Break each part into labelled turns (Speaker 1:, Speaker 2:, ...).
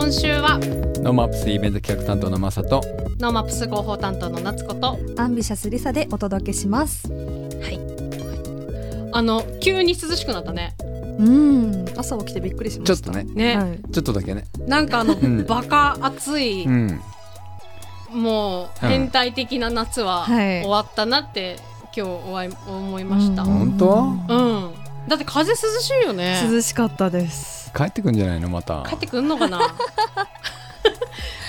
Speaker 1: 今週は
Speaker 2: ノーマップスイベント企画担当のマサと
Speaker 1: ノーマップス広報担当の夏子と
Speaker 3: アンビシャスリサでお届けします。
Speaker 1: あの急に涼しくなったね。
Speaker 3: うん朝起きてびっくりしました。
Speaker 2: ちょっとね。
Speaker 1: ね、
Speaker 3: はい、
Speaker 2: ちょっとだけね。
Speaker 1: なんかあの、
Speaker 2: ん。
Speaker 1: バカ暑い、
Speaker 2: うん。
Speaker 1: もう
Speaker 2: うん
Speaker 1: 変態的な夏は
Speaker 3: はい。
Speaker 1: 終わったなって今日おわい思いました、
Speaker 3: うん。
Speaker 2: 本当？
Speaker 1: うん。だって風涼しいよね。
Speaker 3: 涼しかったです
Speaker 2: 帰ってくんじゃないのまた。
Speaker 1: 帰ってくんのかな？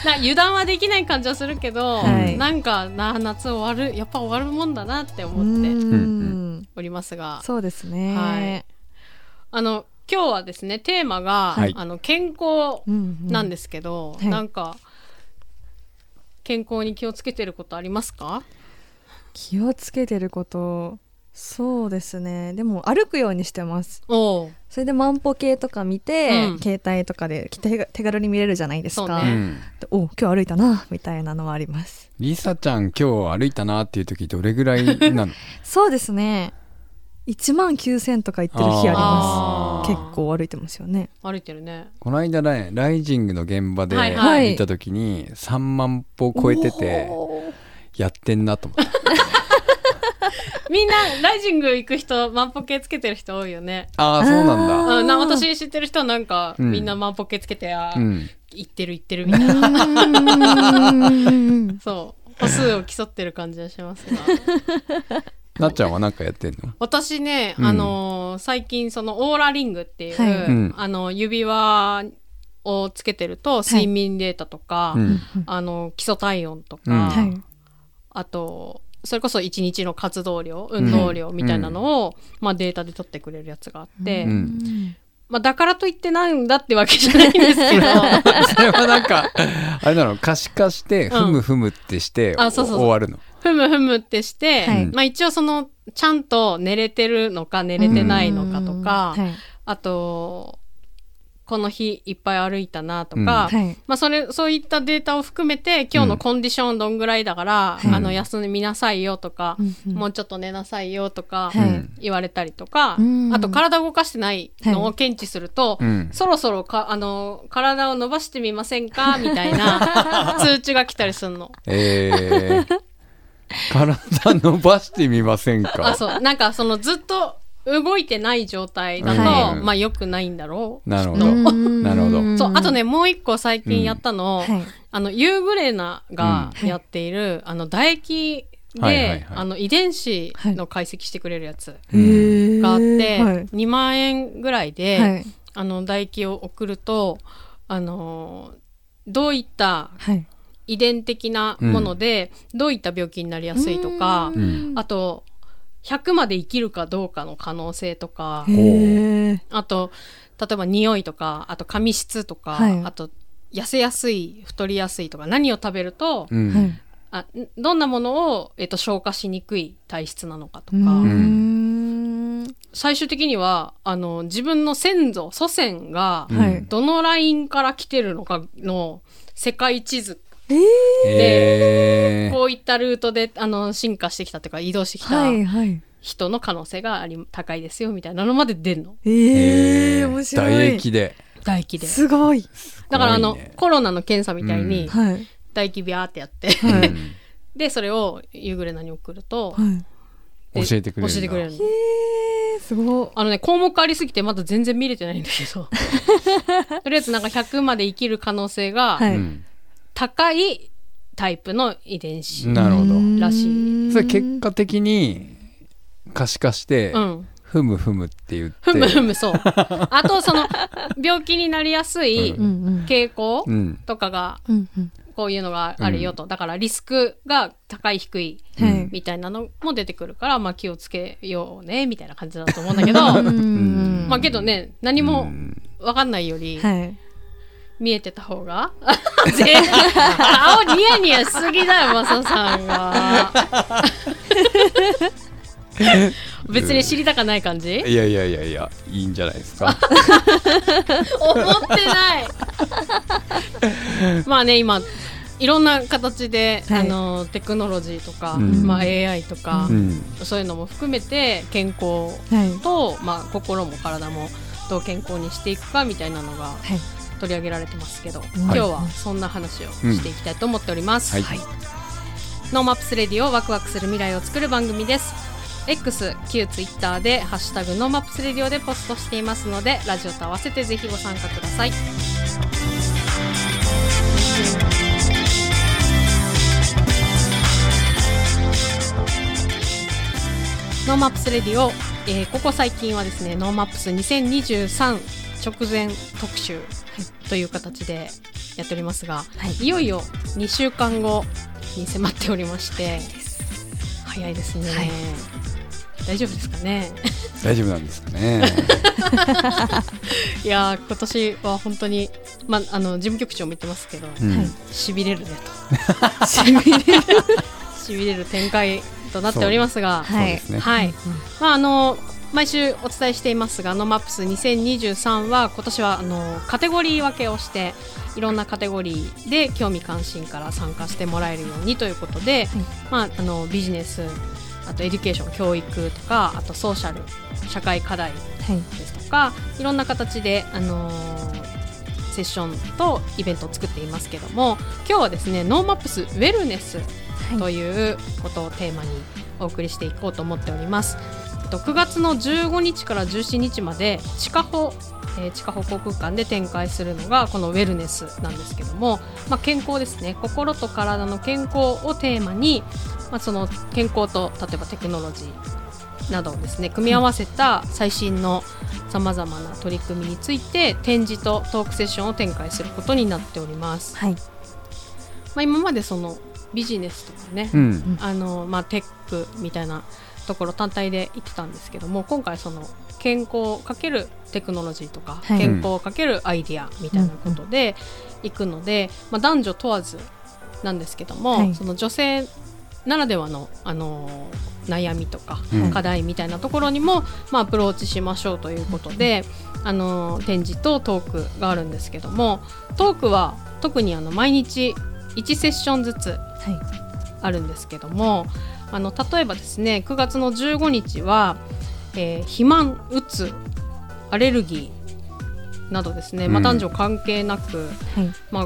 Speaker 1: な油断はできない感じはするけど、
Speaker 3: はい。
Speaker 1: なんかな夏終わるやっぱ終わるもんだなって思って
Speaker 3: うん
Speaker 1: おりますが。
Speaker 3: そうですね。
Speaker 1: はい。あの今日はですねテーマが、
Speaker 2: はい。
Speaker 1: あの健康
Speaker 3: うんうん
Speaker 1: なんですけど、
Speaker 3: はい。
Speaker 1: なんか健康に気をつけてることありますか？
Speaker 3: 気をつけてることそうですね。でも歩くようにしてます。それで万歩計とか見て、
Speaker 1: うん。
Speaker 3: 携帯とかで手手軽に見れるじゃないですか、
Speaker 1: ね。
Speaker 2: うん。
Speaker 3: でお今日歩いたなみたいなのはあります。
Speaker 2: リサちゃん今日歩いたなっていう時どれぐらいなの？
Speaker 3: そうですね。1万9000とか行ってる日あります。結構歩いてますよね。
Speaker 1: 歩いてるね。
Speaker 2: この間ねライジングの現場で
Speaker 1: はい
Speaker 3: はい。
Speaker 2: 行った時に3万歩超えててやってんなと思って
Speaker 1: みんなライジング行く人万歩計つけてる人多いよね。
Speaker 2: ああそうなんだ。
Speaker 1: うん、な私知ってる人はなんか、
Speaker 2: うん。
Speaker 1: みんな万歩計つけてあー、
Speaker 2: うん。
Speaker 1: 行ってる行ってるみたいな。
Speaker 3: うん。
Speaker 1: そう。歩数を競ってる感じがしますが。
Speaker 2: なっちゃんは何かやってんの？
Speaker 1: 私ね、
Speaker 2: うん。
Speaker 1: あのー最近そのオーラリングっていう、
Speaker 3: はい。
Speaker 2: うん。
Speaker 1: あの指輪をつけてると睡眠データとか、
Speaker 2: うん。
Speaker 1: あの基礎体温とか、
Speaker 2: うん。
Speaker 3: はい。
Speaker 1: あとそれこそ一日の活動量運動量みたいなのを、まあ、データで取ってくれるやつがあって、
Speaker 2: うん。
Speaker 1: まあ、だからといってなんだってわけじゃないんですけど。
Speaker 2: それはなんかあれなの？可視化してふむふむってして
Speaker 1: あそうそうそう。
Speaker 2: 終わるの？
Speaker 1: ふむふむってして、
Speaker 3: はい。
Speaker 1: まあ、一応そのちゃんと寝れてるのか寝れてないのかとか、
Speaker 3: はい。
Speaker 1: あとこの日いっぱい歩いたなとか、
Speaker 2: うん。
Speaker 3: はい。
Speaker 1: まあ、それそういったデータを含めて今日のコンディションどんぐらいだから、
Speaker 2: うん。
Speaker 1: あの休みなさいよとか、
Speaker 3: うんうん。
Speaker 1: もうちょっと寝なさいよとか言われたりとか、
Speaker 3: うん。
Speaker 1: あと体動かしてないの
Speaker 3: はい。
Speaker 1: を検知すると、
Speaker 2: うん。
Speaker 1: そろそろかあの体を伸ばしてみませんか？みたいな 通知が来たりするの。
Speaker 2: えー、体伸ばしてみません
Speaker 1: あ
Speaker 2: か
Speaker 1: そう。なんかそのずっと動いてない状態だと、
Speaker 2: はい
Speaker 1: まあ良くないんだろう。
Speaker 2: なるほど。
Speaker 3: うん。
Speaker 2: なるほど。
Speaker 1: そうあとねもう一個最近やったの、
Speaker 3: はい。
Speaker 1: あのユーグレナが
Speaker 3: うん。
Speaker 1: やっている、あの唾液で、
Speaker 2: はいはいはい。
Speaker 1: あの遺伝子の解析してくれるやつがあって、
Speaker 3: はい。
Speaker 1: 2万円ぐらいで、
Speaker 3: はい。
Speaker 1: あの唾液を送るとあのどういった
Speaker 3: はい。
Speaker 1: 遺伝的なもので、どういった病気になりやすいとか、
Speaker 2: うん。
Speaker 1: あと100まで生きるかどうかの可能性とかあと例えば匂いとかあと髪質とか、
Speaker 3: はい。
Speaker 1: あと痩せやすい太りやすいとか何を食べると、
Speaker 2: うん。
Speaker 3: はい。
Speaker 1: あんどんなものを、えっと消化しにくい体質なのかとか、最終的にはあの自分の先祖祖先がどのラインから来てるのかの世界地図
Speaker 3: えー。
Speaker 2: えー。
Speaker 1: こういったルートであの進化してきたというか移動してきた人の可能性があり高いですよみたいなのまで出るの。
Speaker 3: えー面白い。
Speaker 2: 唾液で。
Speaker 1: 唾液で。
Speaker 3: すごい。
Speaker 1: だからあの、
Speaker 2: ね。
Speaker 1: コロナの検査みたいに
Speaker 3: はい。
Speaker 1: 唾液ビャーってやって、
Speaker 3: はい。
Speaker 2: うん。
Speaker 1: でそれをユーグレナに送ると、
Speaker 3: はい。
Speaker 1: で
Speaker 2: 教えてくれる
Speaker 1: 教えてくれるの。
Speaker 3: えーすごい。
Speaker 1: あのね項目ありすぎてまだ全然見れてないんだけど。とりあえずなんか100まで生きる可能性が高いタイプの遺伝子、
Speaker 2: なるほど。
Speaker 1: らし
Speaker 2: それ結果的に可視化して
Speaker 1: うん。
Speaker 2: ふむふむって言って。
Speaker 1: ふむふむそう。あとその病気になりやすい傾向
Speaker 2: うん。
Speaker 1: とかが
Speaker 3: うんうん。
Speaker 1: こういうのがあるよと、だからリスクが高い低い
Speaker 3: はい
Speaker 1: みたいなのも出てくるから、まあ、気をつけようねみたいな感じだと思うんだけど。
Speaker 3: うん。
Speaker 1: まあけどね何も
Speaker 2: うん。
Speaker 1: 分かんないより
Speaker 3: はい
Speaker 1: 見えてた方が？ぜ顔ニヤニヤしすぎだよマサさんが 別に知りたかない感じ？
Speaker 2: いやいやいやいやいいんじゃないですか。
Speaker 1: 思ってない。まあね今いろんな形で、
Speaker 3: はい。
Speaker 1: あのテクノロジーとか、
Speaker 2: うん。
Speaker 1: まあ、AI とか
Speaker 2: う、ん。
Speaker 1: そういうのも含めて健康
Speaker 3: はい。
Speaker 1: と、まあ、心も体もどう健康にしていくかみたいなのが
Speaker 3: はい
Speaker 1: 取り上げられてますけど、今日はそんな話をしていきたいと思っております、
Speaker 2: うん。はい。
Speaker 1: ノーマップスレディオワクワクする未来を作る番組です。X、旧 Twitter で「ハッシュタグノーマップスレディオ」でポストしていますのでラジオと合わせてぜひご参加ください。ノーマップス Radio、えーここ最近はですねノーマップス2023直前特集という形でやっておりますが、い、よいよ2週間後に迫っておりまして早いですね、
Speaker 3: はい。
Speaker 1: 大丈夫ですかね？
Speaker 2: 大丈夫なんですかね。
Speaker 1: いやー今年は本当に、まあ、あの事務局長も言ってますけど、
Speaker 2: うん。
Speaker 1: しびれるねと。しびれる。しびれる展開となっておりますが
Speaker 2: そうですね。
Speaker 1: はい、まああの毎週お伝えしていますが、 NoMaps 2023は今年はあのカテゴリー分けをしていろんなカテゴリーで興味関心から参加してもらえるようにということで、まああのビジネス、あとエデュケーション教育とか、あとソーシャル社会課題
Speaker 3: はい。
Speaker 1: ですとかいろんな形で、あのーセッションとイベントを作っていますけども今日はですね NoMaps ウェルネスということをテーマにお送りしていこうと思っております。と9月の15日から17日まで地下歩えー地下歩行空間で展開するのがこのウェルネスなんですけども、まあ、健康ですね。心と体の健康をテーマに、まあ、その健康と例えばテクノロジーなどをですね組み合わせた最新のさまざまな取り組みについて展示とトークセッションを展開することになっております。
Speaker 3: はい。
Speaker 1: まあ、今までそのビジネスとかね、
Speaker 2: うん。
Speaker 1: あのまあ、テックみたいなところ単体で言ってたんですけども今回その健康かけるテクノロジーとか、
Speaker 3: はい。
Speaker 1: 健康かけるアイディアみたいなことでいくので、まあ、男女問わずなんですけども、
Speaker 3: はい。
Speaker 1: その女性ならではの、あの悩みとか
Speaker 2: うん
Speaker 1: 課題みたいなところにも、まあ、アプローチしましょうということで、あの展示とトークがあるんですけどもトークは特にあの毎日1セッションずつ
Speaker 3: はい。
Speaker 1: あるんですけどもあの例えばですね9月の15日は、えー肥満うつアレルギーなどですね、まあ、
Speaker 2: うん
Speaker 1: 男女関係なく、
Speaker 3: はい。
Speaker 1: まあ、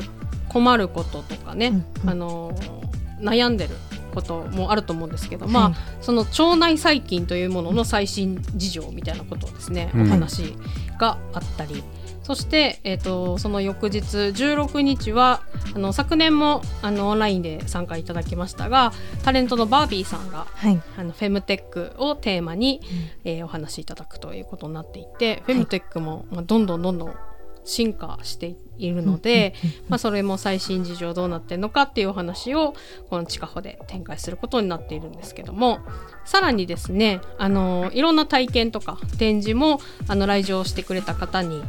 Speaker 1: 困ることとかね、
Speaker 3: うんうん。
Speaker 1: あのー悩んでることもあると思うんですけど、まあ
Speaker 3: はい。
Speaker 1: その腸内細菌というものの最新事情みたいなことをですね、
Speaker 2: うん。
Speaker 1: お話があったりそして、えー、とその翌日16日はあの昨年もあのオンラインで参加いただきましたがタレントのバービーさんが
Speaker 3: はい。
Speaker 1: あのフェムテックをテーマに、えーお話しいただくということになっていて、フェムテックも、まあ、どんどんどんどん進化しているので、まあ、それも最新事情どうなってるのかっていうお話をこの地下歩で展開することになっているんですけどもさらにですねあのいろんな体験とか展示もあの来場してくれた方に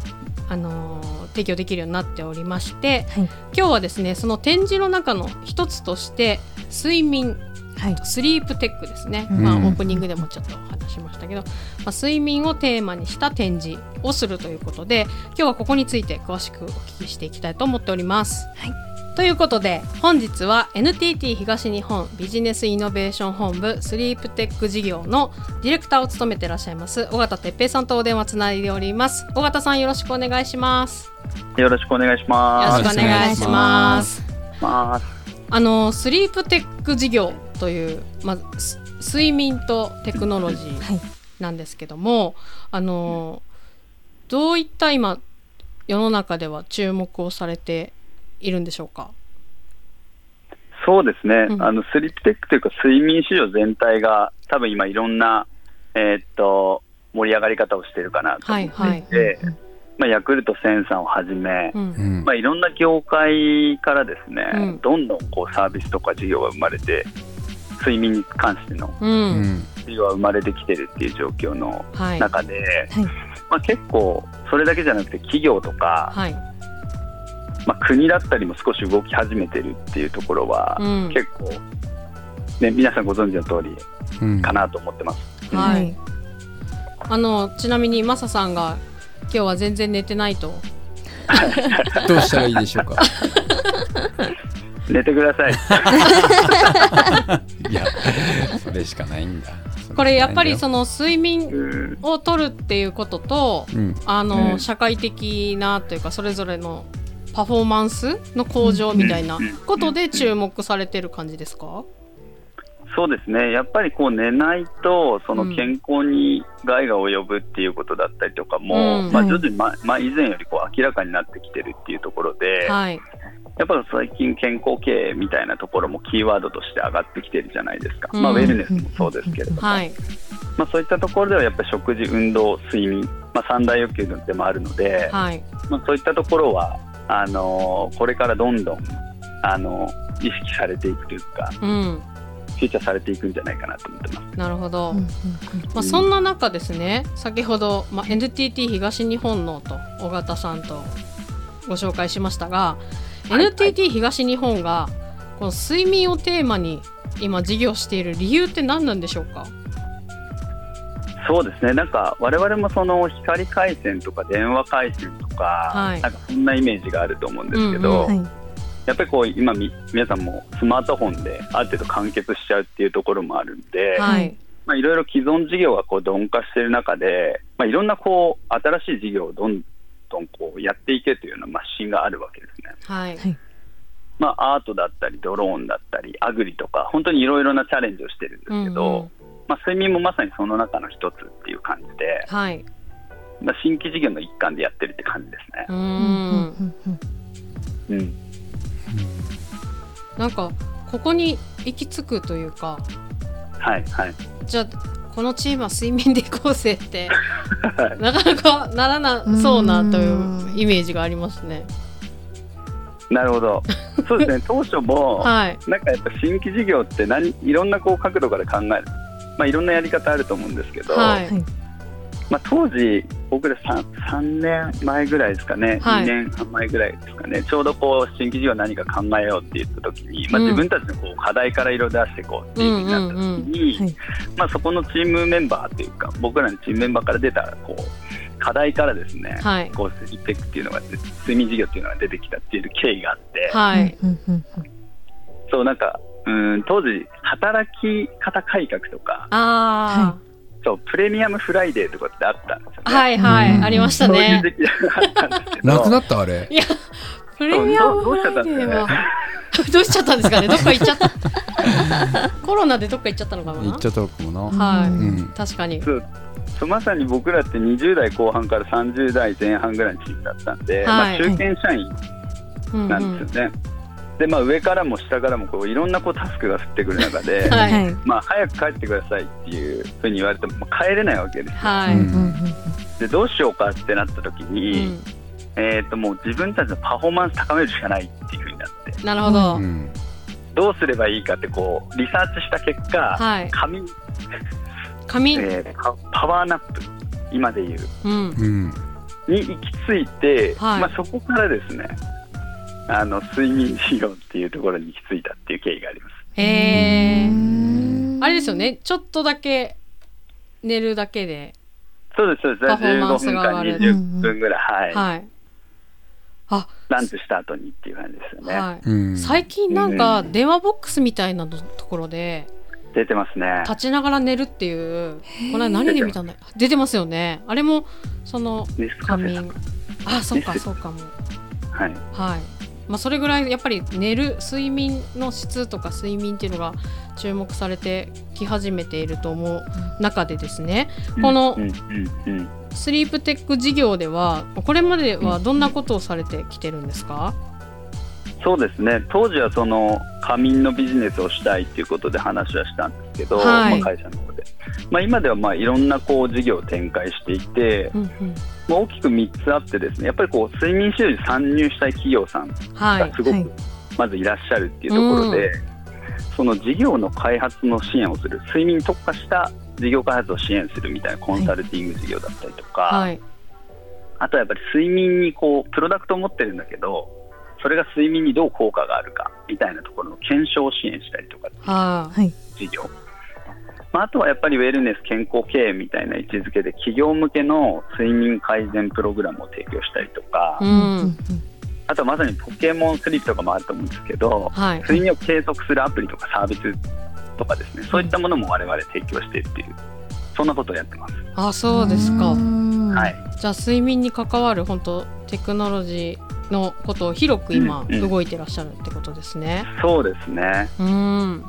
Speaker 1: あの提供できるようになっておりまして
Speaker 3: はい。
Speaker 1: 今日はですねその展示の中の一つとして睡眠
Speaker 3: はい。
Speaker 1: スリープテックですね、
Speaker 3: うん。
Speaker 1: まあ、オープニングでもちょっとししましたけど、まあ、睡眠をテーマにした展示をするということで今日はここについて詳しくお聞きしていきたいと思っております。ということで本日は NTT 東日本ビジネスイノベーション本部スリープテック事業のディレクターを務めていらっしゃいます尾形哲平さんとお電話つないでおります。尾形さんよろしくお願いします。
Speaker 4: よろしくお願いし
Speaker 1: よ
Speaker 4: ま
Speaker 1: ろしくお願いします。
Speaker 4: あ、
Speaker 1: あのスリープテック事業という、まあ、す睡眠とテクノロジー
Speaker 3: はい。
Speaker 1: なんですけども、あのどういった今世の中では注目をされているんでしょうか？
Speaker 4: そうですね、
Speaker 1: うん。
Speaker 4: あのスリープテックというか、睡眠市場全体が、多分今、いろんな、えーっと盛り上がり方をしているかなと思っていて、まあ、ヤクルト1000さんをはじめ、
Speaker 1: うん
Speaker 2: うん。
Speaker 4: まあ、いろんな業界からですね、
Speaker 1: うん。
Speaker 4: どんどんこうサービスとか事業が生まれて、睡眠に関しての
Speaker 1: うん。
Speaker 2: うん
Speaker 4: 事業が生まれてきてるっていう状況の
Speaker 1: はい。
Speaker 4: 中で、
Speaker 3: はい。
Speaker 4: まあ、結構、それだけじゃなくて、企業とか、
Speaker 1: はい。
Speaker 4: まあ、国だったりも少し動き始めてるっていうところは、
Speaker 1: うん。
Speaker 4: 結構、ね、皆さんご存知の通り
Speaker 2: うん
Speaker 4: かなと思ってます。
Speaker 1: はい。あのちなみにマサさんが今日は全然寝てないと。
Speaker 2: どうしたらいいでしょうか？
Speaker 4: 寝てください。
Speaker 2: いやそれしかないんだ。
Speaker 1: これやっぱりその睡眠
Speaker 4: うん
Speaker 1: を取るっていうことと
Speaker 2: うん。
Speaker 1: あの、
Speaker 4: うん。
Speaker 1: 社会的なというかそれぞれのパフォーマンスの向上みたいなことで注目されてる感じですか、
Speaker 4: そうですね、やっぱりこう寝ないと、そ
Speaker 1: うん。
Speaker 4: の健康に害が及ぶっていうことだったりとかも、
Speaker 1: うん。
Speaker 4: まあ、
Speaker 3: はい
Speaker 4: 徐々に、ままあ、以前よりこう明らかになってきてるっていうところで、
Speaker 1: はい。
Speaker 4: やっぱり最近、健康経営みたいなところもキーワードとして上がってきてるじゃないですか、
Speaker 1: うん。
Speaker 4: まあ、ウェルネスもそうですけれども、
Speaker 1: はい。
Speaker 4: まあ、そういったところではやっぱり食事、運動、睡眠、まあ、三大欲求でもあるので、
Speaker 1: はい。
Speaker 4: まあ、そういったところはあのーこれからどんどん、あのー意識されていくというか、
Speaker 1: うん
Speaker 4: フィーチャーされていくんじゃないかなと思ってます。
Speaker 1: なるほど、
Speaker 3: うんうん
Speaker 1: まあ、そんな中ですね先ほど、まあ、NTT 東日本のと尾形さんとご紹介しましたが、
Speaker 4: はい。
Speaker 1: NTT 東日本がこの睡眠をテーマに今事業している理由って何なんでしょうか？
Speaker 4: そうですね、なんか我々もその光回線とか電話回線とか、
Speaker 1: はい。
Speaker 4: なんかそんなイメージがあると思うんですけど、
Speaker 1: うんうん。
Speaker 3: はい
Speaker 4: やっぱりこう今み、皆さんもスマートフォンである程度完結しちゃうっていうところもあるんで、
Speaker 1: はい。
Speaker 4: まあ、いろいろ既存事業がこう鈍化している中で、まあ、いろんなこう新しい事業をどんどんこうやっていけというようなまあ指針があるわけですね。
Speaker 1: はい。
Speaker 3: はい。
Speaker 4: まあ、アートだったりドローンだったりアグリとか本当にいろいろなチャレンジをしてるんですけど、
Speaker 1: うんうん。
Speaker 4: まあ、睡眠もまさにその中の一つっていう感じで、
Speaker 1: はい。
Speaker 4: まあ、新規事業の一環でやってるって感じですね。
Speaker 1: う。ー
Speaker 3: うん
Speaker 1: ん
Speaker 3: うん。
Speaker 4: うん、
Speaker 1: なんかここに行き着くというか
Speaker 4: はいはい。
Speaker 1: じゃあこのチームは睡眠でいこうぜって
Speaker 4: はい
Speaker 1: なかなかならなそうなというイメージがありますね。
Speaker 4: なるほど。そうですね。当初も、
Speaker 1: はい
Speaker 4: なんかやっぱ新規事業って何いろんなこう角度から考える。まあいろんなやり方あると思うんですけど、
Speaker 1: はい
Speaker 3: はい
Speaker 4: まあ当時僕ら 3, 3年前ぐらいですかね、
Speaker 1: はい。
Speaker 4: 2年半前ぐらいですかね、ちょうどこう新規事業何か考えようって言った時に、まあ
Speaker 1: うん。
Speaker 4: 自分たちのこう課題からいろいろ出していこうっていうふうになった時に、そこのチームメンバーっていうか僕らのチームメンバーから出たこう課題からですね、
Speaker 1: はい。
Speaker 4: こうステックっていうのが睡眠事業っていうのが出てきたっていう経緯があって、
Speaker 1: はい。
Speaker 4: そうなんかうん当時働き方改革とか
Speaker 1: あ
Speaker 4: そうプレミアムフライデーとかってあったんですよ
Speaker 1: あ、
Speaker 4: ね。
Speaker 1: はいはい、
Speaker 2: うん。
Speaker 1: ありました
Speaker 4: そういう
Speaker 1: ね。
Speaker 2: なくなったあれ。
Speaker 1: いやプレミアムフライデーは。どうしちゃったんですかね？どっか行っちゃった。コロナでどっか行っちゃったのかな？
Speaker 2: 言っちゃったのかもな。
Speaker 1: はい、
Speaker 2: うん。
Speaker 1: 確かに。
Speaker 4: そう。まさに僕らって20代後半から30代前半ぐらいのチームだったんで、まあ、
Speaker 1: はい
Speaker 4: 中堅社員
Speaker 1: うん
Speaker 4: なんですよね。でまあ、上からも下からもこういろんなこうタスクが降ってくる中で、
Speaker 1: はい。
Speaker 3: はい。
Speaker 4: まあ、早く帰ってくださいっていうふうに言われてももう帰れないわけですよ。
Speaker 1: はい、
Speaker 4: でどうしようかってなった時
Speaker 1: う
Speaker 4: に、
Speaker 1: ん、
Speaker 4: えー、ともう自分たちのパフォーマンス高めるしかないっていうふうになって。
Speaker 1: なるほど、
Speaker 2: うん
Speaker 4: どうすればいいかってこうリサーチした結果、
Speaker 1: はい。
Speaker 4: 紙
Speaker 1: 髪、
Speaker 4: えーパパワーナップ。今で言う。
Speaker 1: うん。
Speaker 2: うん。
Speaker 4: に行き着いて、
Speaker 1: はい。
Speaker 4: まあ、そこからですねあの睡眠事業っていうところに行き着いたっていう経緯があります。
Speaker 1: へえ
Speaker 3: うん
Speaker 1: あれですよね。ちょっとだけ寝るだけで。
Speaker 4: そうですそうです。
Speaker 1: パフォーマンス
Speaker 4: 15分間
Speaker 1: が上がる。
Speaker 4: 20分ぐらい、はい
Speaker 1: はい。あ
Speaker 4: ランチした後にっていう感じですよね、
Speaker 1: はい
Speaker 2: うん。
Speaker 1: 最近なんか
Speaker 4: うん。
Speaker 1: 電話ボックスみたいなところで
Speaker 4: 出てますね。
Speaker 1: 立ちながら寝るっていうこれは何で見たんだ？出てます。よね。あれもその仮眠。あそっかそうかも。
Speaker 4: はい。
Speaker 1: はいまあそれぐらいやっぱり寝る睡眠の質とか睡眠っていうのが注目されてき始めていると思う中でですね。この
Speaker 4: うんうんうんうん。
Speaker 1: スリープテック事業ではこれまではどんなことをされてきてるんですか、
Speaker 4: そうですね。当時はその仮眠のビジネスをしたいっていうことで話はしたんですけど、
Speaker 1: はい。
Speaker 4: まあ、会社の方で、まあ、今ではまあいろんなこう事業を展開していて、
Speaker 1: うんうん。
Speaker 4: まあ、大きく3つあってですねやっぱりこう睡眠治療に参入したい企業さん
Speaker 1: はい
Speaker 4: がすご
Speaker 3: はい。
Speaker 4: くまずいらっしゃるっていうところで、その事業の開発の支援をする睡眠に特化した事業開発を支援するみたいなコンサルティング事業だったりとか、
Speaker 1: はい。
Speaker 4: あとはやっぱり睡眠にこうプロダクトを持ってるんだけどそれが睡眠にどう効果があるかみたいなところの検証を支援したりとか。っていう
Speaker 1: は
Speaker 3: はい。
Speaker 4: 事業、まあ、あとはやっぱりウェルネス健康経営みたいな位置づけで企業向けの睡眠改善プログラムを提供したりとか、
Speaker 1: う
Speaker 3: うん。
Speaker 1: ん
Speaker 4: あとはまさにポケモンスリープとかもあると思うんですけど
Speaker 1: はい。
Speaker 4: 睡眠を計測するアプリとかサービスとかですねそういったものも我々提供しているっていうそんなことをやってます。
Speaker 1: あそうですか。
Speaker 4: はい、
Speaker 1: じゃあ睡眠に関わる本当テクノロジーのことを広く今動いてらっしゃるってことですね。
Speaker 4: うんうん、そうですね。
Speaker 1: うん。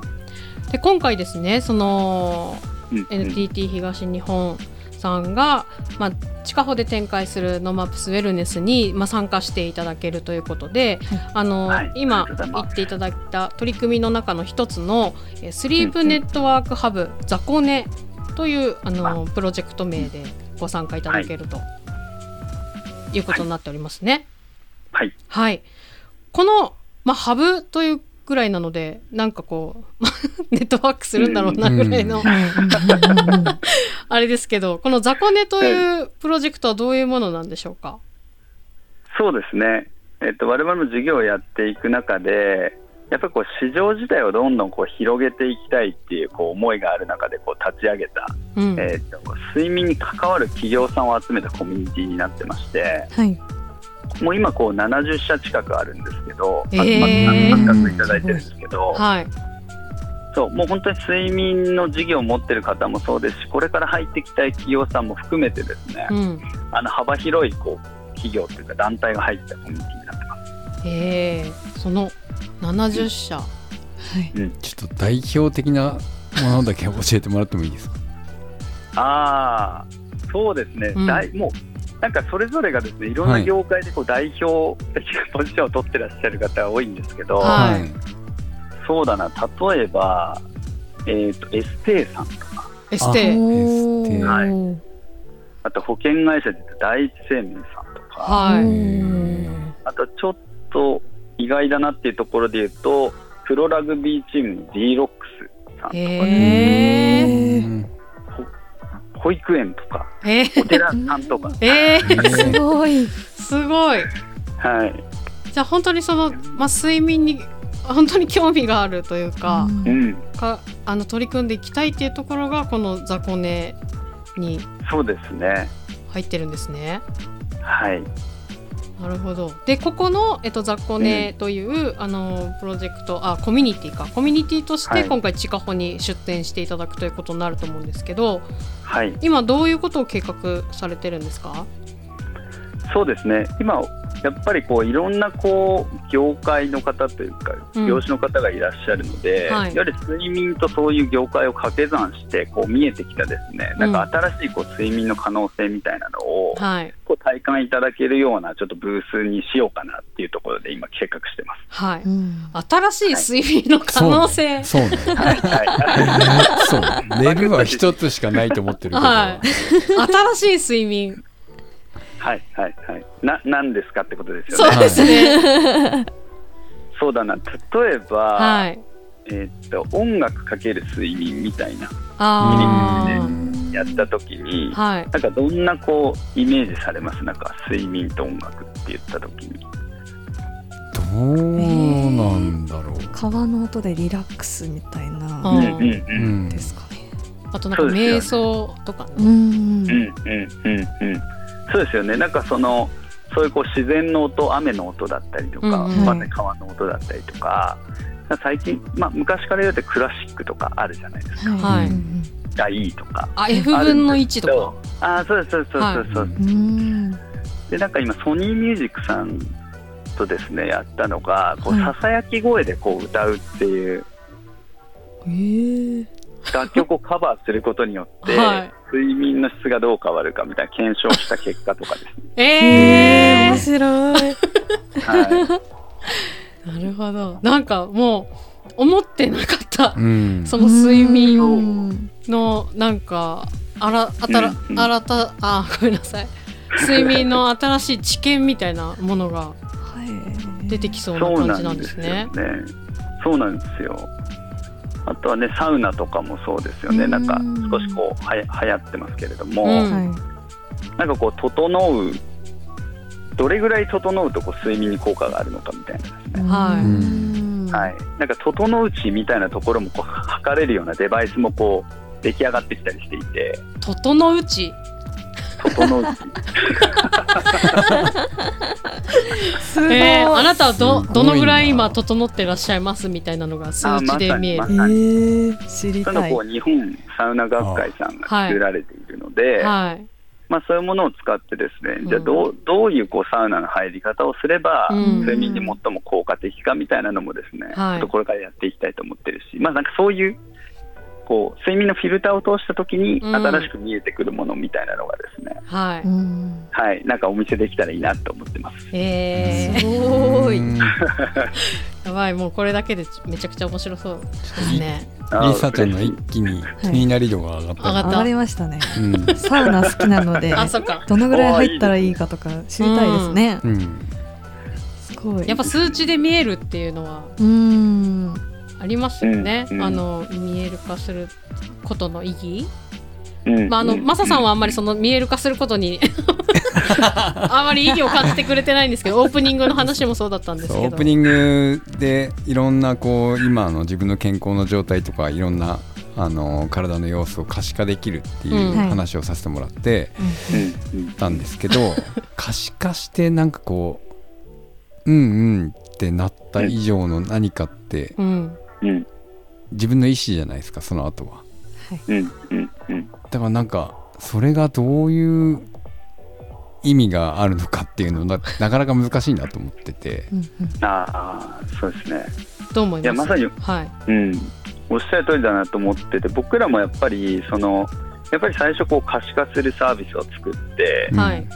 Speaker 1: で今回ですねその、うんうん、NTT 東日本さんが、まあ、地下歩で展開する NoMaps ウェルネスに、まあ、参加していただけるということで、あの、はい、今言っていただいた取り組みの中の一つの Sleep Network Hub、ZAKONE というあのプロジェクト名でご参加いただけると、い、うことになっておりますね。
Speaker 4: はい、
Speaker 1: はい、この、まあ、ハブというぐらいなのでなんかこう ネットワークするんだろうなぐらいの、あれですけどこの ZAKONE というプロジェクトはどういうものなんでしょうか？
Speaker 4: そうですね、えっと、我々も授業をやっていく中でやっぱりこう市場自体をどんどんこう広げていきたいっていうこう思いがある中でこう立ち上げた、うん、えーと、睡眠に関わる企業さんを集めたコミュニティになってまして、はい、もう今こう70社近くあるんですけど、えー、参画いただいてるんですけど、はい、そうもう本当に睡眠の事業を持ってる方もそうですしこれから入ってきたい企業さんも含めてですね、うん、あの幅広いこう企業というか団体が入ったコミュニティになってます。
Speaker 1: えー、その70社、は
Speaker 2: い、うん、ちょっと代表的なものだけ教えてもらってもいいですか？
Speaker 4: ああそうですね、うん、もうなんかそれぞれがですねいろんな業界でこう代表的なポジションを取ってらっしゃる方が多いんですけど、はい、そうだな。例えば、えーと、エステーさんとか。
Speaker 1: エステ
Speaker 4: はい、あと保険会社で第一生命さんとか、はい、あとちょっと意外だなっていうところで言うとプロラグビーチームの D ロックスさんとか、ね、保育園とか、えー、お寺さんとか。
Speaker 1: えー、すごいすごい。
Speaker 4: はい。
Speaker 1: じゃあ本当にその、まあ、睡眠に本当に興味があるというか,、うん、かあの取り組んでいきたいっていうところがこの雑魚寝に
Speaker 4: そうですね
Speaker 1: 入ってるんですね。
Speaker 4: はい
Speaker 1: なるほど。でここの、えっと、雑魚寝という、うん、あのプロジェクトあコミュニティか。コミュニティとして今回地下歩に出展していただくということになると思うんですけど、はい、今どういうことを計画されてるんですか？
Speaker 4: そうですね。今やっぱりこういろんなこう業界の方というか、業種の方がいらっしゃるので、はい、やはり睡眠とそういう業界を掛け算してこう見えてきたですね、なんか新しいこう睡眠の可能性みたいなのを、こう体感いただけるようなちょっとブースにしようかなっていうところで今計画してます。
Speaker 1: はい。うん、新しい睡眠の可能性。
Speaker 2: そうね。はいはい。そう。寝るは一つしかないと思ってるけど。はい。
Speaker 1: 新しい睡眠。
Speaker 4: はいはいはい。な何ですかってことです
Speaker 1: よね。そうですね。
Speaker 4: そうだな。例えば、はい、えっと音楽かける睡眠みたいな。切り口でやった時に、はい、なんかどんなこうイメージされます？なんか睡眠と音楽って言った時に。
Speaker 2: どうなんだろう、
Speaker 3: 川の音でリラックスみたいな、うんうんうん、ですかね。
Speaker 1: あとなんか瞑想とか、ね、
Speaker 4: うんうんうんうんそうですよね。なんかそのそういうこう自然の音雨の音だったりとか、うんうん。まあ川の音だったりとか最近、まあ、昔から言うとクラシックとかあるじゃないですか。はい。がい。いとか。
Speaker 1: あ F 分の1と
Speaker 4: か？あそうですそうですそうですそうです、はい、でなんか今ソニーミュージックさんとですねやったのがこうささやき声でこう歌うっていう、
Speaker 1: えー、
Speaker 4: 楽曲をカバーすることによって、はい、睡眠の質がどう変わるかみたいな検証した結果とかですね。
Speaker 1: え
Speaker 3: ー、面白い。
Speaker 1: はい、なるほど。なんかもう思ってなかった、うん、その睡眠のなんかあらあたら、うん、新たあごめんなさい睡眠の新しい知見みたいなものが出てきそうな感じなんですね。
Speaker 4: そうなんですよ。あとはねサウナとかもそうですよね。なんか少しこうはや流行ってますけれども、うん、なんかこう整うどれぐらい整うとこう睡眠に効果があるのかみたいなですね、はい。はい、なんか整う値みたいなところもこう測れるようなデバイスもこう出来上がってきたりしていて。
Speaker 1: 整う値
Speaker 4: 整う。
Speaker 3: すごい、
Speaker 1: えー、あなたはどどのぐらい今整ってらっしゃいますみたいなのが数値で見える、
Speaker 4: まさに
Speaker 3: えー、知り
Speaker 4: その
Speaker 3: たい
Speaker 4: こう日本サウナ学会さんが作られているので、
Speaker 1: はい。
Speaker 4: まあ、そういうものを使ってですね、
Speaker 1: うん。
Speaker 4: じゃあどうどういうこうサウナの入り方をすれば、
Speaker 1: うん。
Speaker 4: 睡眠に最も効果的かみたいなのもですね、
Speaker 1: はい。
Speaker 4: ちょっとこれからやっていきたいと思ってるし、まあ、なんかそういうこう睡眠のフィルターを通したときに
Speaker 1: うん。
Speaker 4: 新しく見えてくるものみたいなのがですね、
Speaker 1: はい、
Speaker 3: うん。
Speaker 4: はい、なんかお見せできたらいいなと思ってます。
Speaker 1: え
Speaker 3: すごい
Speaker 1: やばいもうこれだけでめちゃくちゃ面白そうですね。
Speaker 2: リサちゃんの一気に気になり度が上がった、
Speaker 1: 上がった。
Speaker 3: 上がりましたね。
Speaker 2: うん。
Speaker 3: サウナ好きなので
Speaker 1: あそっか。
Speaker 3: どのぐらい入ったらいいかとか知りたいですね。
Speaker 2: うん、
Speaker 3: すごい。
Speaker 1: やっぱ数値で見えるっていうのは。
Speaker 3: うん
Speaker 1: ありますよね、
Speaker 4: うんうん。
Speaker 1: あの見える化することの意義、
Speaker 4: うん。
Speaker 1: まああの
Speaker 4: うん。
Speaker 1: マサさんはあんまりその見える化することに あまり意義を感じてくれてないんですけどオープニングの話もそうだったんですけど。
Speaker 2: オープニングでいろんなこう今の自分の健康の状態とかいろんなあの体の様子を可視化できるっていう話をさせてもらって
Speaker 4: うん。うん
Speaker 2: たんですけど、可視化してなんかこううんうんってなった以上の何かって
Speaker 1: うん
Speaker 4: うん。
Speaker 2: 自分の意思じゃないですかその後は。
Speaker 4: うんうんうん。
Speaker 2: だからなんかそれがどういう意味があるのかっていうのななかなか難しいなと思ってて。
Speaker 3: うんうん。
Speaker 4: ああそうですね。
Speaker 1: どう思います？
Speaker 4: いやまさに
Speaker 1: はい。
Speaker 4: うん、おっしゃる通りだなと思ってて僕らもやっぱりそのやっぱり最初こう可視化するサービスを作って、
Speaker 2: うん。
Speaker 1: はい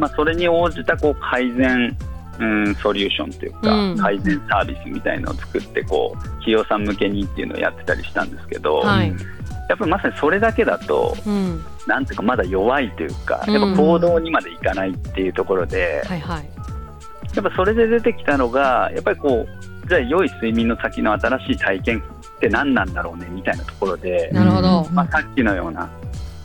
Speaker 4: まあ、それに応じたこう改善、うん、ソリューションというか、
Speaker 1: うん。
Speaker 4: 改善サービスみたいのを作ってこう企業さん向けにっていうのをやってたりしたんですけど、
Speaker 1: はい。
Speaker 4: やっぱりまさにそれだけだと
Speaker 1: うん。
Speaker 4: なんていうかまだ弱いというか
Speaker 1: うん。
Speaker 4: やっぱ行動にまでいかないっていうところで、
Speaker 1: はいはい。
Speaker 4: やっぱそれで出てきたのがやっぱりこうじゃあ良い睡眠の先の新しい体験って何なんだろうねみたいなところで、まあ、さっきのような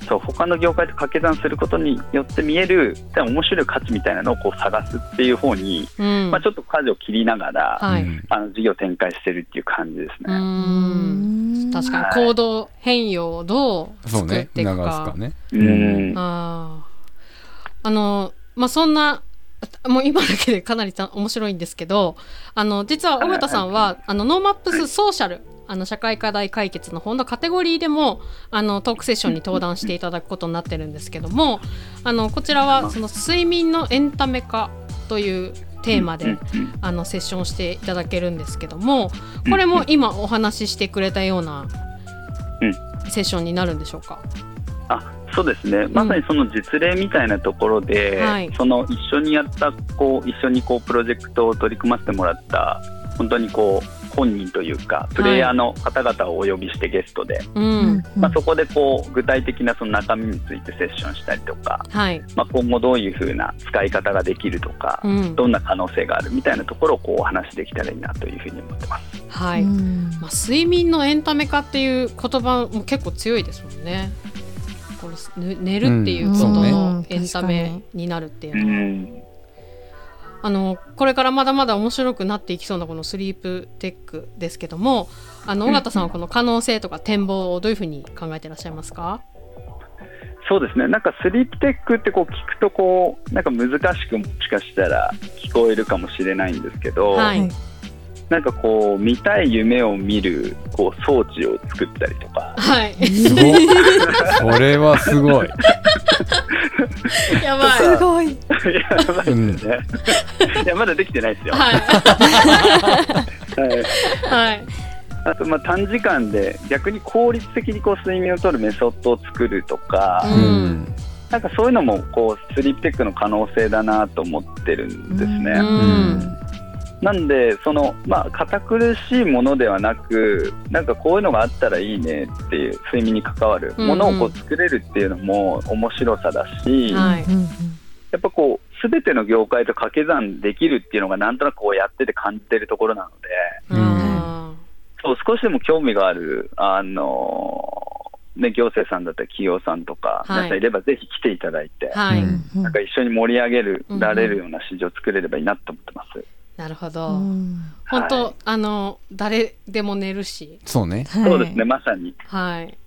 Speaker 4: そう他の業界と掛け算することによって見える面白い価値みたいなのをこう探すっていう方に、
Speaker 1: うん。
Speaker 4: まあ、ちょっと舵を切りながら、
Speaker 1: はい、
Speaker 2: うん
Speaker 4: あの事業展開してるっていう感じです
Speaker 1: う
Speaker 4: ね。
Speaker 1: ん。確かに行動変容をどう
Speaker 2: そうね
Speaker 1: 作っていくか。
Speaker 2: 促すかね。
Speaker 4: うん。
Speaker 1: あー。あのまあそんなもう今だけでかなりた面白いんですけどあの実は尾形さんはあの NoMaps ソーシャルあの社会課題解決の方のカテゴリーでもあのトークセッションに登壇していただくことになってるんですけどもあのこちらはその睡眠のエンタメ化というテーマで
Speaker 4: うんうん
Speaker 1: あのセッションしていただけるんですけどもこれも今お話ししてくれたような
Speaker 4: うん。
Speaker 1: セッションになるんでしょうか？
Speaker 4: あそうですね、まさにその実例みたいなところで、
Speaker 1: はい。
Speaker 4: その一緒にやったこう一緒にこうプロジェクトを取り組ませてもらった本当にこう本人というかプレイヤーの方々をお呼びしてゲストで、
Speaker 1: うん。
Speaker 4: まあ、そこでこう具体的なその中身についてセッションしたりとか、
Speaker 1: はい、
Speaker 4: まあ、今後どういうふうな使い方ができるとか、
Speaker 1: うん。
Speaker 4: どんな可能性があるみたいなところをこうお話しできたらいいなというふうに思ってます。
Speaker 1: はい。
Speaker 3: うん。
Speaker 1: まあ、睡眠のエンタメ化っていう言葉も結構強いですもんね。このぬ寝るっていうことのエンタメになるっていう
Speaker 4: う
Speaker 1: のは、
Speaker 4: ん
Speaker 1: あのこれからまだまだ面白くなっていきそうなこのスリープテックですけどもあの尾形さんはこの可能性とか展望をどういうふうに考えていらっしゃいますか？
Speaker 4: そうですね。なんかスリープテックってこう聞くとこうなんか難しくもしかしたら聞こえるかもしれないんですけど、
Speaker 1: はい。
Speaker 3: はい
Speaker 4: なんかこう見たい夢を見るこう装置を作ったりとか。
Speaker 1: はい。
Speaker 2: すごい。それはすごい。
Speaker 1: やばい。
Speaker 3: すごい。
Speaker 4: やばいですね、いやまだできてないですよ、
Speaker 1: はい。
Speaker 4: はい。
Speaker 1: はい。
Speaker 4: あとまあ短時間で逆に効率的にこう睡眠をとるメソッドを作るとか、
Speaker 1: うん。
Speaker 2: うん。
Speaker 4: なんかそういうのもこうスリープテックの可能性だなと思ってるんですね。
Speaker 1: うん
Speaker 4: なんでそのまあ堅苦しいものではなくなんかこういうのがあったらいいねっていう睡眠に関わるものをこう作れるっていうのも面白さだし、
Speaker 1: はい。
Speaker 3: うんうん
Speaker 4: やっぱこう全ての業界と掛け算できるっていうのがなんとなくこうやってて感じてるところなので
Speaker 2: うん。
Speaker 1: あ
Speaker 4: そう少しでも興味があるあのね、行政さんだったり企業さんとか、
Speaker 1: はい。
Speaker 4: 皆さんいればぜひ来ていただいて、
Speaker 1: ーはい、
Speaker 4: なんか一緒に盛り上げる
Speaker 1: うん
Speaker 4: られるような市場を作れればいいなと思ってます。
Speaker 1: なるほど、
Speaker 3: うん。
Speaker 1: 本当、
Speaker 4: はい。
Speaker 1: あの誰でも寝るし。
Speaker 2: そうね。
Speaker 3: はい。
Speaker 4: そうですね、まさに。
Speaker 1: はい。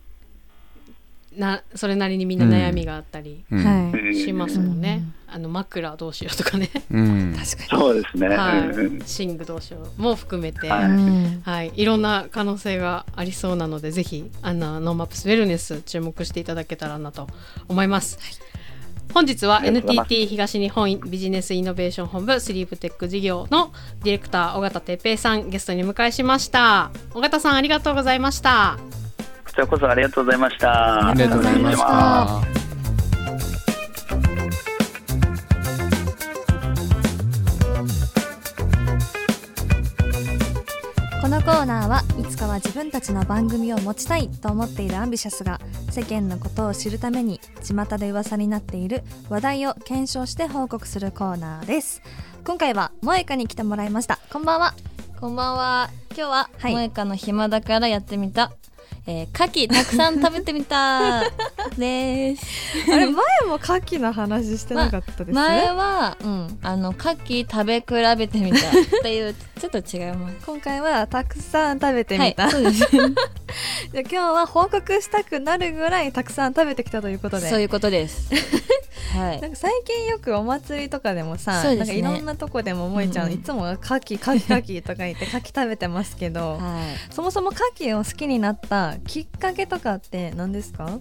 Speaker 1: なそれなりにみんな悩みがあったり
Speaker 2: うん。
Speaker 3: はい。
Speaker 1: しますもんね、
Speaker 3: うん。
Speaker 1: あの枕どうしようとかね、
Speaker 2: うん。
Speaker 3: 確か
Speaker 4: そうですね。
Speaker 1: は
Speaker 4: うん。
Speaker 1: い、寝具どうしようも含めて、
Speaker 4: は
Speaker 3: に、うん
Speaker 1: はい、いろんな可能性がありそうなのでぜひあの NoMaps ウェルネス注目していただけたらなと思います。本日は NTT 東日本ビジネスイノベーション本部スリープテック事業のディレクター尾形哲平さんゲストに迎えしました尾形さんありがとうございました
Speaker 4: こちらこそありがとうございました。
Speaker 2: ありがとうございました。
Speaker 5: のコーナーはいつかは自分たちの番組を持ちたいと思っているアンビシャスが世間のことを知るために巷で噂になっている話題を検証して報告するコーナーです今回は萌香に来てもらいましたこんばんは
Speaker 6: こんばんは。今日は、
Speaker 5: はい
Speaker 6: 萌香の暇だからやってみた。えー、牡蠣たくさん食べてみた です。
Speaker 3: あれ前も牡蠣の話してなかったです、
Speaker 6: 前は、
Speaker 3: うん、
Speaker 6: あの、牡蠣食べ比べてみたっていう、ちょっと違います。
Speaker 3: 今回はたくさん食べてみた、
Speaker 6: はい、そうです。
Speaker 3: じゃあ今日は報告したくなるぐらいたくさん食べてきたということで
Speaker 6: そういうことです。はい。
Speaker 3: なんか最近よくお祭りとかでもさ、
Speaker 6: ね
Speaker 3: なんかいろんなとこでも萌えちゃん
Speaker 6: うん
Speaker 3: いつも牡蠣牡蠣牡蠣とか言って牡蠣食べてますけど、
Speaker 6: はい。
Speaker 3: そもそも牡蠣を好きになったきっかけとかって何ですか？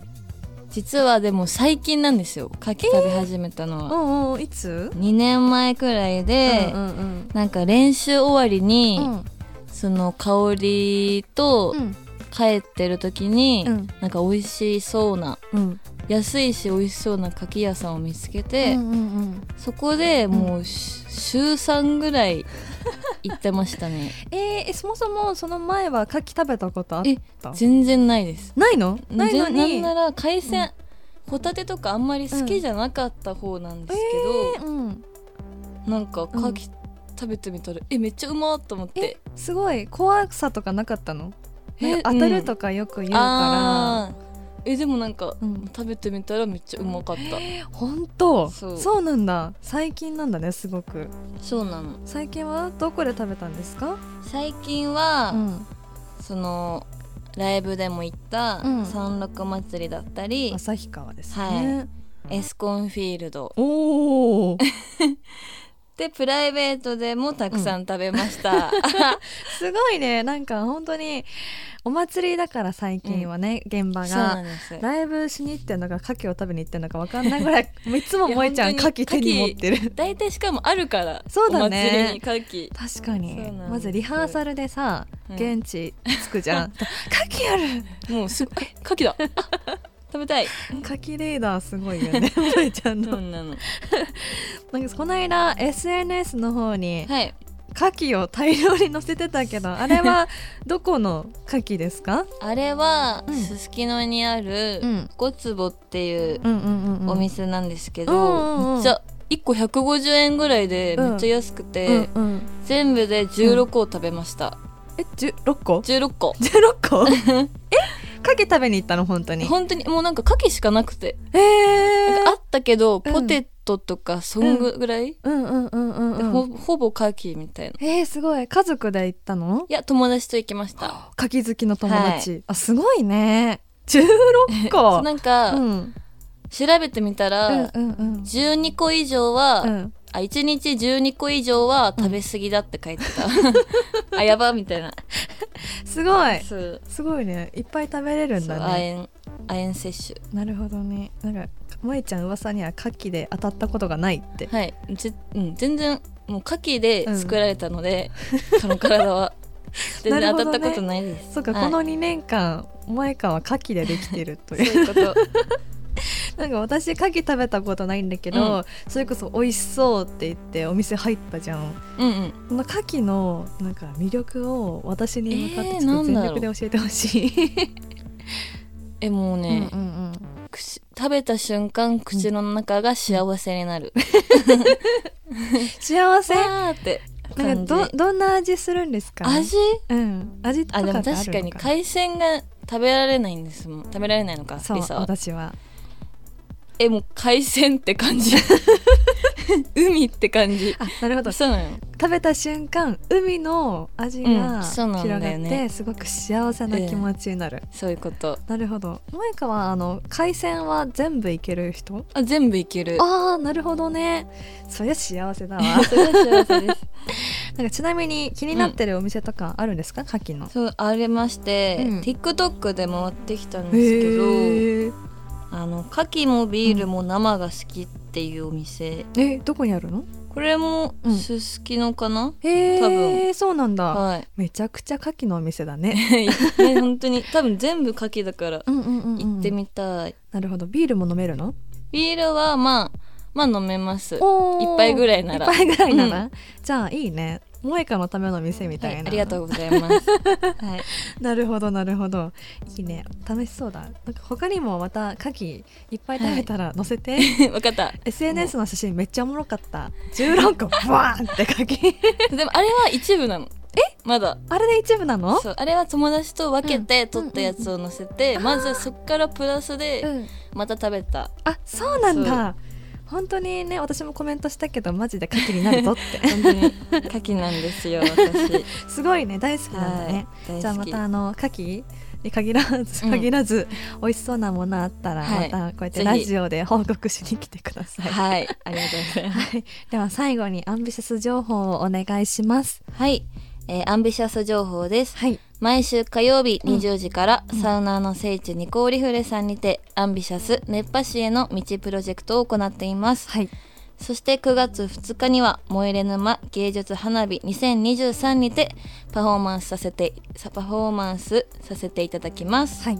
Speaker 6: 実はでも最近なんですよ。牡蠣食べ始めたのは。
Speaker 3: うんうんいつ
Speaker 6: ？2年前くらいで、
Speaker 3: うんうん。
Speaker 6: なんか練習終わりに、
Speaker 3: うん。
Speaker 6: その香りと
Speaker 3: うん。
Speaker 6: 帰ってる時に、
Speaker 3: うん。
Speaker 6: なんか美味しそうな
Speaker 3: うん
Speaker 6: 安いし美味しそうな牡蠣屋さんを見つけて、
Speaker 3: うんうん
Speaker 6: そこでもうし、週3ぐらい行ってましたね。
Speaker 3: えーえそもそもその前は牡蠣食べたことあった？
Speaker 6: 全然ないです。
Speaker 3: ないの？ないの
Speaker 6: ぜ
Speaker 3: に
Speaker 6: なんなら海鮮、ホタテとかあんまり好きじゃなかった方なんですけど、
Speaker 3: うん。
Speaker 6: なんか牡蠣食べてみたら、えめっちゃうまっと思って。
Speaker 3: すごい。怖さとかなかったの？当たるとかよく言うか
Speaker 6: あーえでもなんか、
Speaker 3: うん。
Speaker 6: 食べてみたらめっちゃうまかった。
Speaker 3: ら本当？
Speaker 6: そう。
Speaker 3: そうなんだ。最近なんだねすごく。
Speaker 6: そうなの。
Speaker 3: 最近はどこで食べたんですか？
Speaker 6: 最近は、
Speaker 3: うん。
Speaker 6: そのライブでも行った
Speaker 3: うん。
Speaker 6: 三六祭りだったり、
Speaker 3: 旭川ですね、
Speaker 6: エスコンフィールド。
Speaker 3: おお
Speaker 6: でプライベートでもたくさん食べました、
Speaker 3: すごいね。なんか本当にお祭りだから最近はね、現場
Speaker 6: そうんです。
Speaker 3: ライブしに行ってんのか牡蠣を食べに行ってんのか分かんないぐらいもう いつも萌えちゃん牡蠣手に持ってる。
Speaker 6: 大体しかもあるから
Speaker 3: そうだね。
Speaker 6: 牡蠣。
Speaker 3: 確かに。
Speaker 6: そう
Speaker 3: まずリハーサルでさ
Speaker 6: うん。
Speaker 3: 現地着くじゃん。牡蠣ある。
Speaker 6: もうすぐえ牡蠣だ。あ食べたい。
Speaker 3: 牡蠣レーダーすごいよね。萌えちゃんの。
Speaker 6: なの？
Speaker 3: なんかこの間 SNS の方に
Speaker 6: はい。
Speaker 3: 牡蠣を大量に載せてたけどあれは どこの牡蠣ですか？
Speaker 6: あれは
Speaker 3: うん。
Speaker 6: すすきのにある
Speaker 3: うん。
Speaker 6: ごつぼっていう
Speaker 3: うんうんうんうん。
Speaker 6: お店なんですけど、
Speaker 3: うんうんうん。
Speaker 6: めっちゃ1個150円ぐらいでめっちゃ安くて、
Speaker 3: うんうん。
Speaker 6: 全部で16個食べました、
Speaker 3: え十六個
Speaker 6: ？16個。
Speaker 3: 16個？え？牡蠣食べに行ったの本当に。
Speaker 6: 本当に。もうなんか牡蠣しかなくて、
Speaker 3: えー。
Speaker 6: なんかあったけど、
Speaker 3: うん。
Speaker 6: ポテトとかそんぐらい、
Speaker 3: うんうんうんうん
Speaker 6: でほ
Speaker 3: うん。
Speaker 6: ほぼ牡蠣みたいな。い
Speaker 3: えー、すごい。家族で行ったの？
Speaker 6: や友達と行きました。
Speaker 3: 牡蠣好きの友達、あすごいね。16個
Speaker 6: なんか、
Speaker 3: うん。
Speaker 6: 調べてみたら、
Speaker 3: うんうんうん。
Speaker 6: 12個以上は、
Speaker 3: うん
Speaker 6: あ1日12個以上は食べ過ぎだって書いてた、あやばみたいな。
Speaker 3: すごい。
Speaker 6: そう。
Speaker 3: すごいね。いっぱい食べれるん
Speaker 6: そう
Speaker 3: だね
Speaker 6: 亜鉛亜鉛摂取。
Speaker 3: なるほどね。なんか萌ちゃん噂には牡蠣で当たったことがないって。
Speaker 6: はい。ぜ、うん、全然もう牡蠣で作られたので、この体は。全然当たったことないです。
Speaker 3: そうか、
Speaker 6: はい。
Speaker 3: この2年間萌香は牡蠣でできてると
Speaker 6: そう。
Speaker 3: いう
Speaker 6: いうこと
Speaker 3: なんか私牡蠣食べたことないんだけど、
Speaker 6: うん。
Speaker 3: それこそ美味しそうって言ってお店入ったじゃん。
Speaker 6: うんうん。
Speaker 3: この牡蠣のなんか魅力を私に向かって全力で教えてほしい、
Speaker 6: えもうね、
Speaker 3: うんうん
Speaker 6: 口食べた瞬間口の中が幸せになる、
Speaker 3: 幸せ？
Speaker 6: わーって
Speaker 3: なんかどどんな味するんですか？
Speaker 6: 味？
Speaker 3: うん。味とか
Speaker 6: あでも確かに海鮮が食べられないんですもん。食べられないのか
Speaker 3: そう私は
Speaker 6: えもう海鮮って感じ。海って感じ。
Speaker 3: あなるほど。
Speaker 6: そうなの。
Speaker 3: 食べた瞬間海の味
Speaker 6: うん
Speaker 3: が広がって、
Speaker 6: だよね。
Speaker 3: すごく幸せな気持ちになる、
Speaker 6: そういうこと。
Speaker 3: なるほど。萌香はあの海鮮は全部いける人？
Speaker 6: あ全部いける。
Speaker 3: ああなるほどね。そりゃ幸せだわ。
Speaker 6: それは幸せです。
Speaker 3: なんかちなみに気になってるお店とかあるんですか、牡蠣の。
Speaker 6: そうありまして、
Speaker 3: うん。
Speaker 6: TikTok で回ってきたんですけど
Speaker 3: へえ
Speaker 6: あの牡蠣もビールも生が好きっていうお店、
Speaker 3: えどこにあるの？
Speaker 6: これも
Speaker 3: うん。
Speaker 6: すすきのかな、
Speaker 3: へ
Speaker 6: 多
Speaker 3: えそうなんだ、
Speaker 6: はい。
Speaker 3: めちゃくちゃ牡蠣のお店だね。
Speaker 6: ね本当に。多分全部牡蠣だから
Speaker 3: うんうんうん、
Speaker 6: 行ってみたい、
Speaker 3: なるほど。ビールも飲めるの？
Speaker 6: ビールはまあまあ飲めます。一杯ぐらいなら。
Speaker 3: 一杯ぐらいなら、
Speaker 6: う
Speaker 3: じゃあいいね萌香のための店みたいな、
Speaker 6: はい、ありがとうございます。はい、
Speaker 3: なるほどなるほど。いいね。楽しそうだ。なんか他にもまた牡蠣いっぱい食べたら載せて、
Speaker 6: わかった。
Speaker 3: SNS の写真めっちゃおもろかった。16個バーンって牡蠣。
Speaker 6: でもあれは一部なの。え、まだ。
Speaker 3: あれで一部なの？
Speaker 6: そう、あれは友達と分けて撮ったやつを載せて、まずそっからプラスで
Speaker 3: うん。
Speaker 6: また食べた。
Speaker 3: あそうなんだ本当にね私もコメントしたけどマジで牡蠣になるぞって
Speaker 6: 本当に牡蠣なんですよ、私。
Speaker 3: すごいね大好きなんだね、
Speaker 6: はい、
Speaker 3: じゃあま。たあの牡蠣に限らず
Speaker 6: うん
Speaker 3: 限らず、美味しそうなものあったら
Speaker 6: はい
Speaker 3: またこうやってラジオで報告しに来てください。
Speaker 6: はい、ありがとうございます。
Speaker 3: はい、では最後にアンビシャス情報をお願いします。
Speaker 6: はい、えーアンビシャス情報です。
Speaker 3: はい、
Speaker 6: 毎週火曜日
Speaker 3: うん。
Speaker 6: 20時から、サウナーの聖地ニコーリフレさんにてアンビシャス熱波師への道プロジェクトを行っています。
Speaker 3: はい、
Speaker 6: そして9月2日には燃えれ沼芸術花火2023にてパフォーマンスさせてさパフォーマンスさせていただきます。
Speaker 3: はい、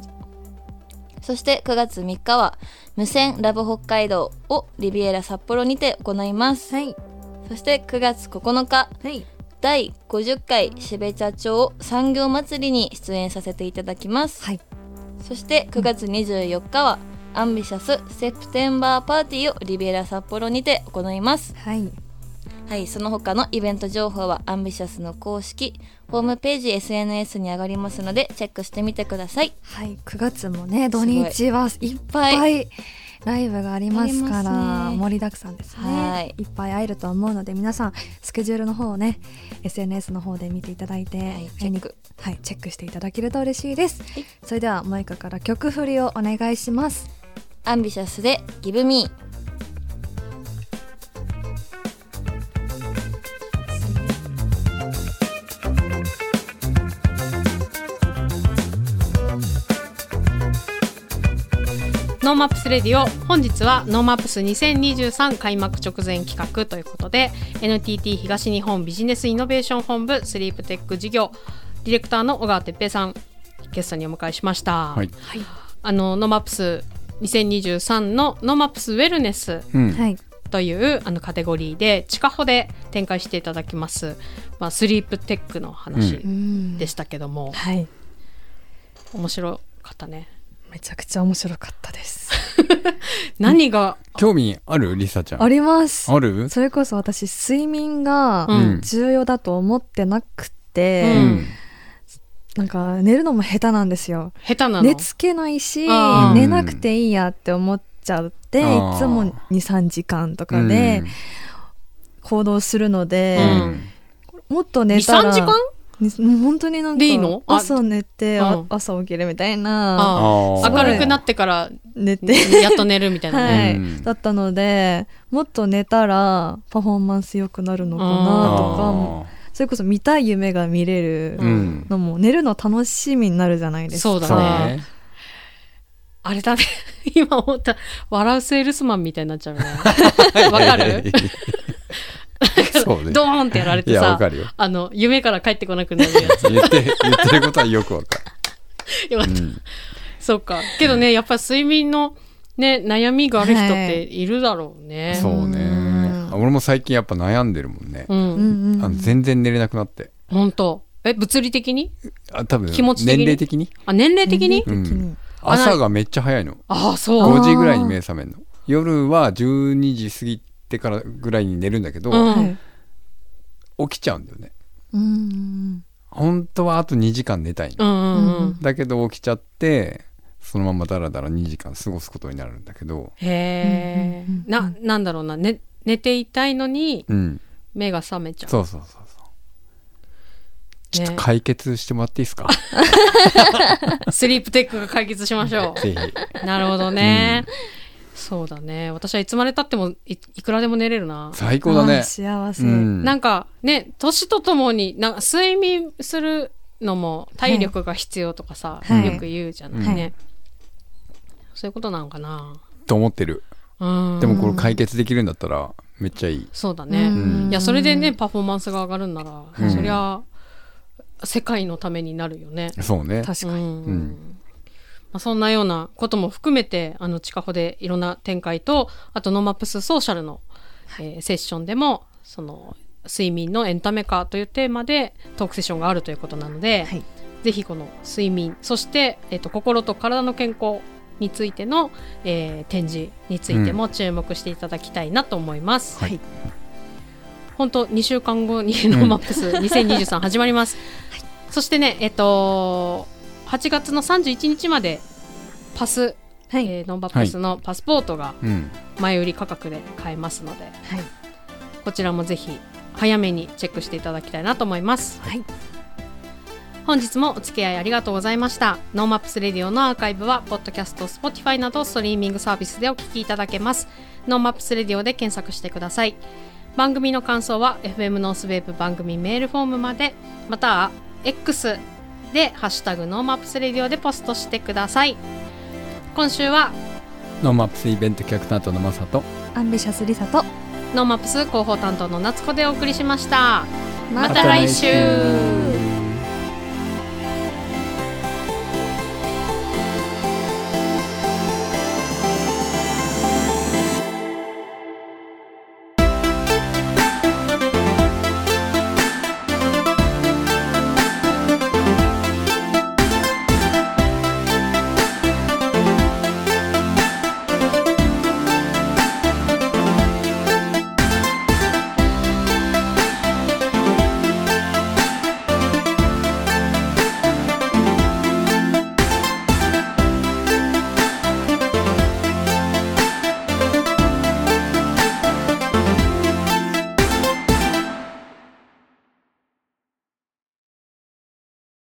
Speaker 6: そして9月3日は無線ラブ北海道をリビエラ札幌にて行います。
Speaker 3: はい、
Speaker 6: そして9月9日
Speaker 3: はい、
Speaker 6: 第50回標茶町産業祭りに出演させていただきます、
Speaker 3: はい、
Speaker 6: そして9月24日は、アンビシャスセプテンバーパーティーをリビエラ札幌にて行います。
Speaker 3: はい、
Speaker 6: はい、その他のイベント情報はアンビシャスの公式ホームページ SNS に上がりますのでチェックしてみてください。
Speaker 3: はい、9月もね土日はいっぱいライブがありますから盛りだくさんですね。
Speaker 6: はい
Speaker 3: いっぱい会えると思うので皆さんスケジュールの方をね SNS の方で見ていただいて、
Speaker 6: はいチェック
Speaker 3: はい、チェックしていただけると嬉しいです。
Speaker 6: はい
Speaker 3: それではマイカから曲振りをお願いします。
Speaker 6: アンビシャスでギブ
Speaker 1: NoMaps レディオ本日は NoMaps 2023開幕直前企画ということで NTT 東日本ビジネスイノベーション本部スリープテック事業ディレクターの尾形哲平さんゲストにお迎えしました、
Speaker 2: はい。
Speaker 1: あの NoMaps 2023の NoMaps ウェルネス
Speaker 2: うん。
Speaker 3: はい、
Speaker 1: というあのカテゴリーで地下歩で展開していただきます、まあ、スリープテックの話
Speaker 3: うん。
Speaker 1: でしたけども、
Speaker 3: はい、
Speaker 1: 面白かったね
Speaker 3: めちゃくちゃ面白かったです。
Speaker 1: 何が、
Speaker 2: 興味ある？リサちゃん。
Speaker 3: あります。
Speaker 2: ある？
Speaker 3: それこそ私睡眠が
Speaker 1: うん。
Speaker 3: 重要だと思ってなくて、
Speaker 1: う
Speaker 2: うん。ん
Speaker 3: なんか寝るのも下手なんですよ。
Speaker 1: 下手なの？
Speaker 3: 寝つけないし寝なくていいやって思っちゃっていつも23時間とかで行動するので、もっと寝たら
Speaker 1: 23時間？
Speaker 3: にもう本当になんか
Speaker 1: でいいの？あ
Speaker 3: 朝寝て、あ
Speaker 1: うん。
Speaker 3: 朝起きるみたいな
Speaker 1: あ
Speaker 2: あ。ー
Speaker 1: 明るくなってから
Speaker 3: 寝て、
Speaker 1: やっと寝るみたいな。ね、
Speaker 3: はい。
Speaker 2: うん。
Speaker 3: だったのでもっと寝たらパフォーマンス良くなるのかなとかそれこそ見たい夢が見れる
Speaker 2: あーうん。
Speaker 3: のも寝るの楽しみになるじゃないですか。
Speaker 2: そう
Speaker 1: だね。
Speaker 2: ね。
Speaker 1: あれだね。今思った笑うセールスマンみたいになっちゃうね。わかる？
Speaker 2: そうね。
Speaker 1: ドーンってやられ
Speaker 2: いや
Speaker 1: てさ
Speaker 2: わかるよ。
Speaker 1: あの夢から帰ってこなくなるやつ。
Speaker 2: 言って言ってることはよくわか
Speaker 1: よかった、
Speaker 2: るうん。
Speaker 1: そうか。けどねやっぱ睡眠のね悩みがある人っているだろうね、
Speaker 2: そうね。
Speaker 3: うん。
Speaker 2: 俺も最近やっぱ悩んでるもんね。
Speaker 1: うん、
Speaker 3: うんうん
Speaker 2: あの全然寝れなくなって。
Speaker 1: 本当。え物理的に？
Speaker 2: あ多分
Speaker 1: 気持ち的に？
Speaker 2: 年齢的に？
Speaker 1: あ年齢的に、
Speaker 2: うん。
Speaker 3: 年齢的に。
Speaker 1: あな
Speaker 2: 朝がめっちゃ早いの。
Speaker 1: ああそう。
Speaker 2: 5時ぐらいに目覚めるの。夜は12時過ぎてからぐらいに寝るんだけど、起きちゃうんだよね。
Speaker 3: うん。
Speaker 2: 本当はあと2時間寝たいの、
Speaker 1: うんうんうん。
Speaker 2: だけど起きちゃってそのままダラダラ2時間過ごすことになるんだけど。
Speaker 1: へえ、
Speaker 3: うんうんうん
Speaker 1: ななんだろうな、ね、寝ていたいのに
Speaker 2: うん。
Speaker 1: 目が覚めちゃう、
Speaker 2: そうそうそうそう。ちょっと
Speaker 1: ね
Speaker 2: 解決してもらっていいですか、
Speaker 1: スリープテックが解決しましょ
Speaker 2: ぜひ。
Speaker 1: うなるほどね、そうだね。私はいつまでたってもいいくらでも寝れるな。
Speaker 2: 最高だね。
Speaker 3: 幸せ、
Speaker 2: うん。
Speaker 1: なんかね年とともになんか睡眠するのも体力が必要とかさ、
Speaker 3: はい。
Speaker 1: よく言うじゃないね、
Speaker 3: はい。
Speaker 1: そういうことなんかな。
Speaker 2: と思ってる。
Speaker 1: うん。
Speaker 2: でもこれ解決できるんだったらめっちゃいい。
Speaker 1: そうだね、
Speaker 3: うん。
Speaker 1: いやそれでねパフォーマンスが上がるんなら、
Speaker 2: うん。
Speaker 1: そりゃ世界のためになるよね。
Speaker 2: そうね。
Speaker 3: 確かに、
Speaker 1: うん。
Speaker 2: うん
Speaker 1: まあ、そんなようなことも含めてあの地下歩でいろんな展開とあと NoMaps ソーシャルの、えーセッションでもその睡眠のエンタメ化というテーマでトークセッションがあるということなので、
Speaker 3: はい。
Speaker 1: ぜひこの睡眠そして、えー、と心と体の健康についての、えー展示についても注目していただきたいなと思います。
Speaker 2: はい。
Speaker 1: 本当2週間後に NoMaps 2023始まります、そしてねえっ、と8月の31日までパス、
Speaker 3: はい、
Speaker 1: えー NoMaps のパスポートが
Speaker 2: うん。
Speaker 1: 前売り価格で買えますので、
Speaker 3: はい。
Speaker 1: こちらもぜひ早めにチェックしていただきたいなと思います、
Speaker 3: はい。
Speaker 1: 本日もお付き合いありがとうございました。 NoMaps Radio のアーカイブはポッドキャスト Spotify などストリーミングサービスでお聞きいただけます。 NoMaps Radio で検索してください。番組の感想は FM ノースウェーブ番組メールフォームまでまたは X で「ハッシュタグノーマップスレディオ」でポストしてください。今週は
Speaker 2: NoMaps イベント企画担当のマサと
Speaker 3: アンビシャスリサと
Speaker 1: ノーマップス広報担当の夏子でお送りしました。また
Speaker 2: また来週